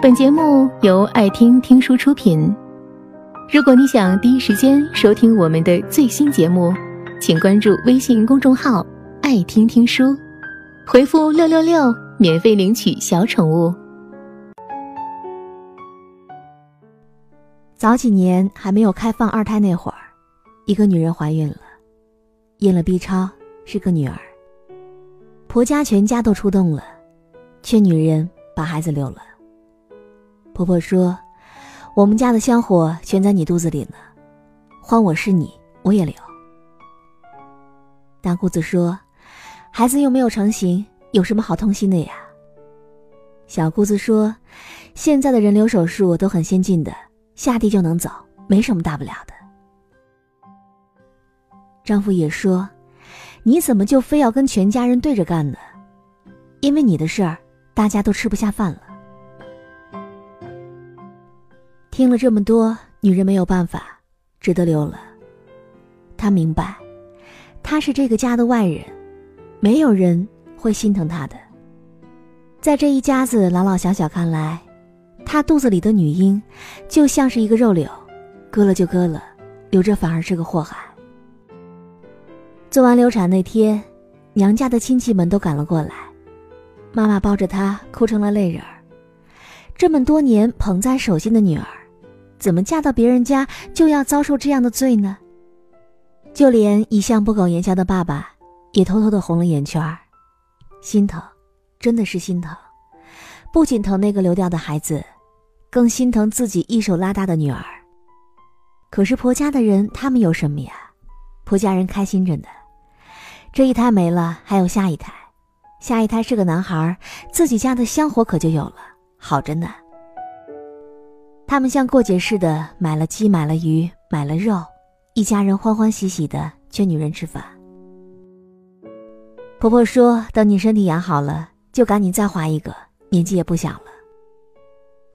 本节目由爱听听书出品。如果你想第一时间收听我们的最新节目，请关注微信公众号“爱听听书”，回复“六六六”免费领取小宠物。早几年还没有开放二胎那会儿，一个女人怀孕了，验了 B 超，是个女儿。婆家全家都出动了，劝女人把孩子留了。婆婆说：“我们家的香火全在你肚子里呢，换我是你，我也留。”大姑子说：“孩子又没有成型，有什么好痛心的呀？”小姑子说：“现在的人流手术都很先进的，下地就能走，没什么大不了的。”丈夫也说：“你怎么就非要跟全家人对着干呢？因为你的事儿，大家都吃不下饭了。”听了这么多，女人没有办法，只得留了。她明白，她是这个家的外人，没有人会心疼她的。在这一家子老老小小看来，她肚子里的女婴就像是一个肉瘤，割了就割了，留着反而是个祸害。做完流产那天，娘家的亲戚们都赶了过来，妈妈抱着她哭成了泪人儿。这么多年捧在手心的女儿。怎么嫁到别人家就要遭受这样的罪呢？就连一向不苟言笑的爸爸，也偷偷的红了眼圈儿，心疼，真的是心疼，不仅疼那个流掉的孩子，更心疼自己一手拉大的女儿。可是婆家的人，他们有什么呀？婆家人开心着呢，这一胎没了，还有下一胎，下一胎是个男孩，自己家的香火可就有了，好着呢。他们像过节似的买了鸡，买了鱼，买了肉，一家人欢欢喜喜的劝女人吃饭。婆婆说：“等你身体养好了，就赶紧再怀一个，年纪也不小了。”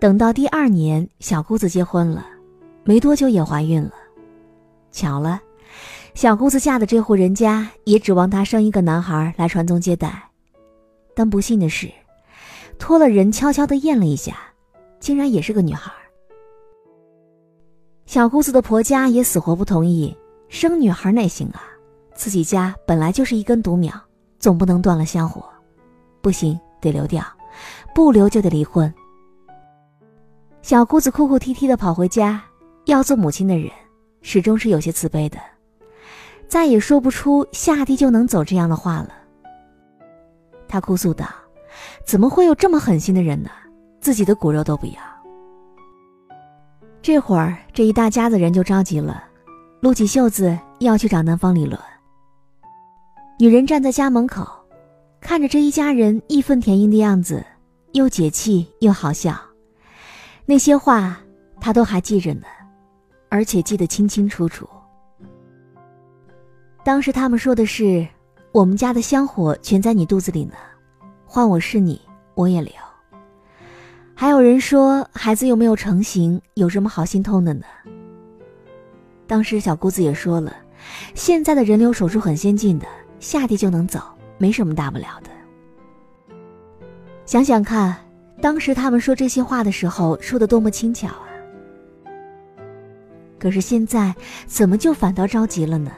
等到第二年，小姑子结婚了，没多久也怀孕了。巧了，小姑子嫁的这户人家也指望她生一个男孩来传宗接代，但不幸的是，托了人悄悄的验了一下，竟然也是个女孩。小姑子的婆家也死活不同意，生女孩哪行啊？自己家本来就是一根独苗，总不能断了香火。不行，得留掉，不留就得离婚。小姑子哭哭啼啼的跑回家，要做母亲的人始终是有些慈悲的，再也说不出下地就能走这样的话了。她哭诉道：“怎么会有这么狠心的人呢？自己的骨肉都不要。”这会儿，这一大家子人就着急了，撸起袖子要去找男方理论。女人站在家门口，看着这一家人义愤填膺的样子，又解气又好笑。那些话她都还记着呢，而且记得清清楚楚。当时他们说的是：“我们家的香火全在你肚子里呢，换我是你，我也留。”还有人说孩子又没有成型，有什么好心痛的呢？当时小姑子也说了，现在的人流手术很先进的，下地就能走，没什么大不了的。想想看，当时他们说这些话的时候，说的多么轻巧啊！可是现在怎么就反倒着急了呢？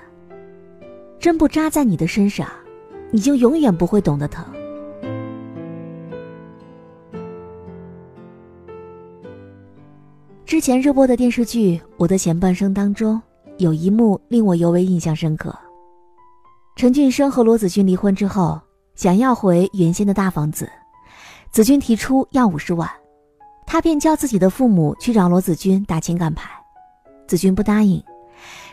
针不扎在你的身上，你就永远不会懂得疼。之前热播的电视剧《我的前半生》当中，有一幕令我尤为印象深刻。陈俊生和罗子君离婚之后，想要回原先的大房子，子君提出要五十万，他便叫自己的父母去找罗子君打情感牌，子君不答应。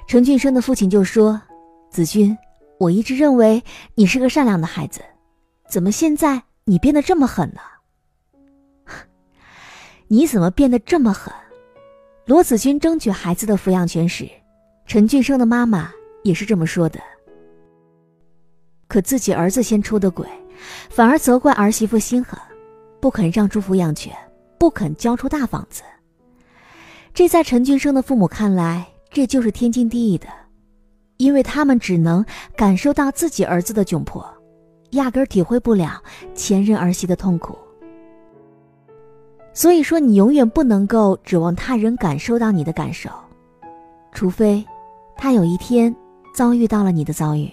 陈俊生的父亲就说：“子君，我一直认为你是个善良的孩子，怎么现在你变得这么狠呢？你怎么变得这么狠？”罗子君争取孩子的抚养权时，陈俊生的妈妈也是这么说的。可自己儿子先出的轨，反而责怪儿媳妇心狠，不肯让出抚养权，不肯交出大房子。这在陈俊生的父母看来，这就是天经地义的，因为他们只能感受到自己儿子的窘迫，压根体会不了前任儿媳的痛苦。所以说，你永远不能够指望他人感受到你的感受，除非他有一天遭遇到了你的遭遇。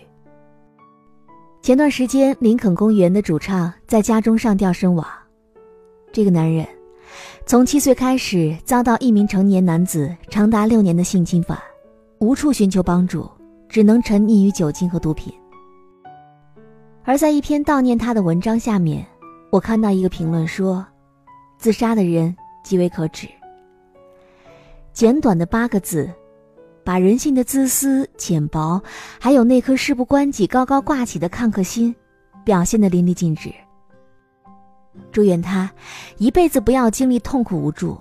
前段时间，林肯公园的主唱在家中上吊身亡。这个男人从七岁开始遭到一名成年男子长达六年的性侵犯，无处寻求帮助，只能沉溺于酒精和毒品。而在一篇悼念他的文章下面，我看到一个评论说。自杀的人极为可耻。简短的八个字，把人性的自私、浅薄，还有那颗事不关己、高高挂起的看客心，表现得淋漓尽致。祝愿他一辈子不要经历痛苦无助，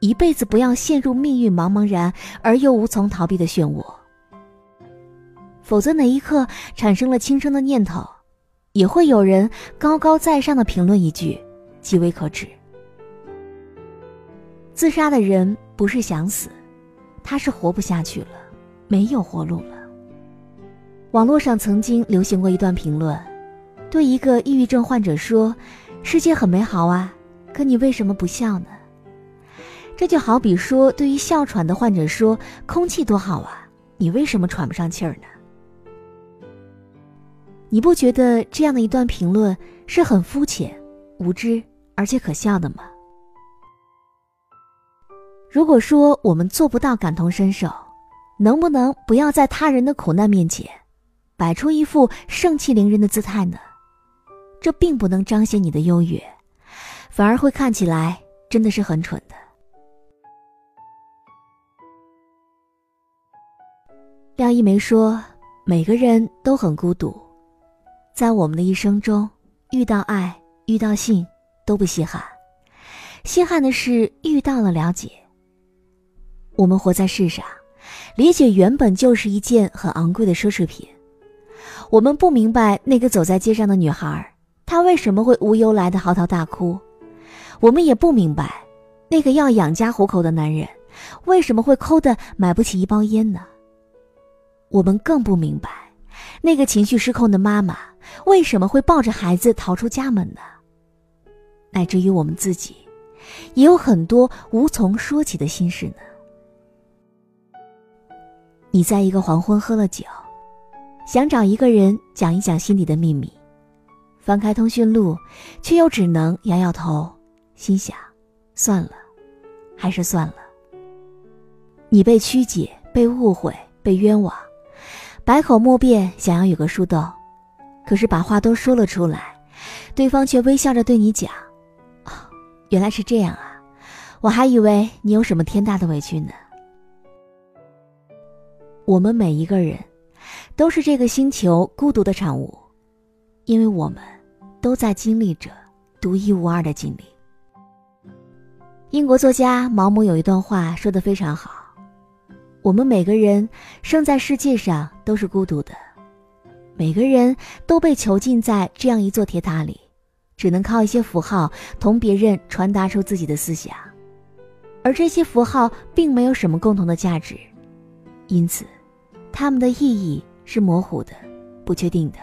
一辈子不要陷入命运茫茫然而又无从逃避的漩涡。否则，哪一刻产生了轻生的念头，也会有人高高在上的评论一句：“极为可耻。”自杀的人不是想死，他是活不下去了，没有活路了。网络上曾经流行过一段评论，对一个抑郁症患者说：“世界很美好啊，可你为什么不笑呢？”这就好比说，对于哮喘的患者说：“空气多好啊，你为什么喘不上气儿呢？”你不觉得这样的一段评论是很肤浅、无知而且可笑的吗？如果说我们做不到感同身受，能不能不要在他人的苦难面前，摆出一副盛气凌人的姿态呢？这并不能彰显你的优越，反而会看起来真的是很蠢的。廖一梅说：“每个人都很孤独，在我们的一生中，遇到爱、遇到性都不稀罕，稀罕的是遇到了了解。”我们活在世上，理解原本就是一件很昂贵的奢侈品。我们不明白那个走在街上的女孩，她为什么会无由来的嚎啕大哭；我们也不明白，那个要养家糊口的男人，为什么会抠的买不起一包烟呢？我们更不明白，那个情绪失控的妈妈，为什么会抱着孩子逃出家门呢？乃至于我们自己，也有很多无从说起的心事呢。你在一个黄昏喝了酒，想找一个人讲一讲心里的秘密，翻开通讯录，却又只能摇摇头，心想：算了，还是算了。你被曲解、被误会、被冤枉，百口莫辩，想要有个树洞，可是把话都说了出来，对方却微笑着对你讲：“哦，原来是这样啊，我还以为你有什么天大的委屈呢。”我们每一个人，都是这个星球孤独的产物，因为我们都在经历着独一无二的经历。英国作家毛姆有一段话说的非常好：我们每个人生在世界上都是孤独的，每个人都被囚禁在这样一座铁塔里，只能靠一些符号同别人传达出自己的思想，而这些符号并没有什么共同的价值。因此，他们的意义是模糊的、不确定的。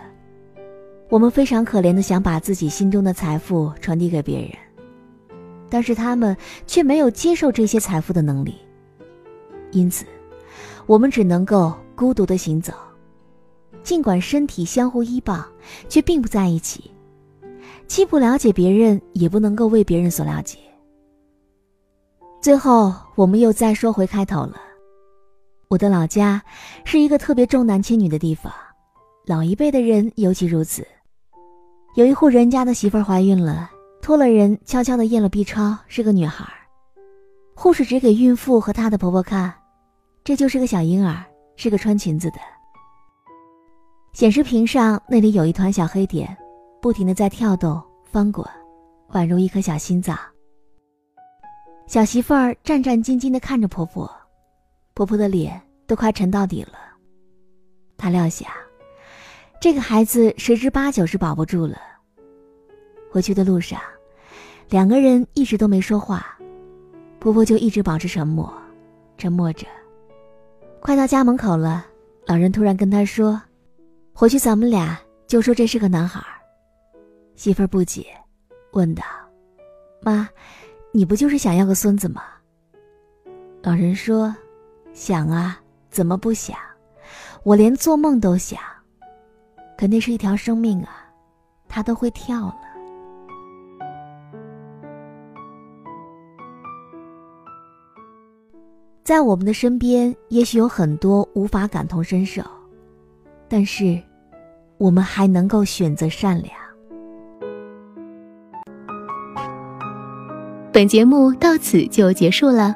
我们非常可怜的想把自己心中的财富传递给别人，但是他们却没有接受这些财富的能力。因此，我们只能够孤独的行走，尽管身体相互依傍，却并不在一起，既不了解别人，也不能够为别人所了解。最后，我们又再说回开头了。我的老家是一个特别重男轻女的地方，老一辈的人尤其如此。有一户人家的媳妇儿怀孕了，托了人悄悄的验了 B 超，是个女孩。护士指给孕妇和她的婆婆看，这就是个小婴儿，是个穿裙子的。显示屏上那里有一团小黑点，不停的在跳动翻滚，宛如一颗小心脏。小媳妇儿战战兢兢的看着婆婆。婆婆的脸都快沉到底了。她料想，这个孩子十之八九是保不住了。回去的路上，两个人一直都没说话，婆婆就一直保持沉默，沉默着。快到家门口了，老人突然跟她说：“回去咱们俩就说这是个男孩。”媳妇儿不解，问道：“妈，你不就是想要个孙子吗？”老人说：“想啊，怎么不想？我连做梦都想。可那是一条生命啊，它都会跳了。”在我们的身边，也许有很多无法感同身受，但是，我们还能够选择善良。本节目到此就结束了，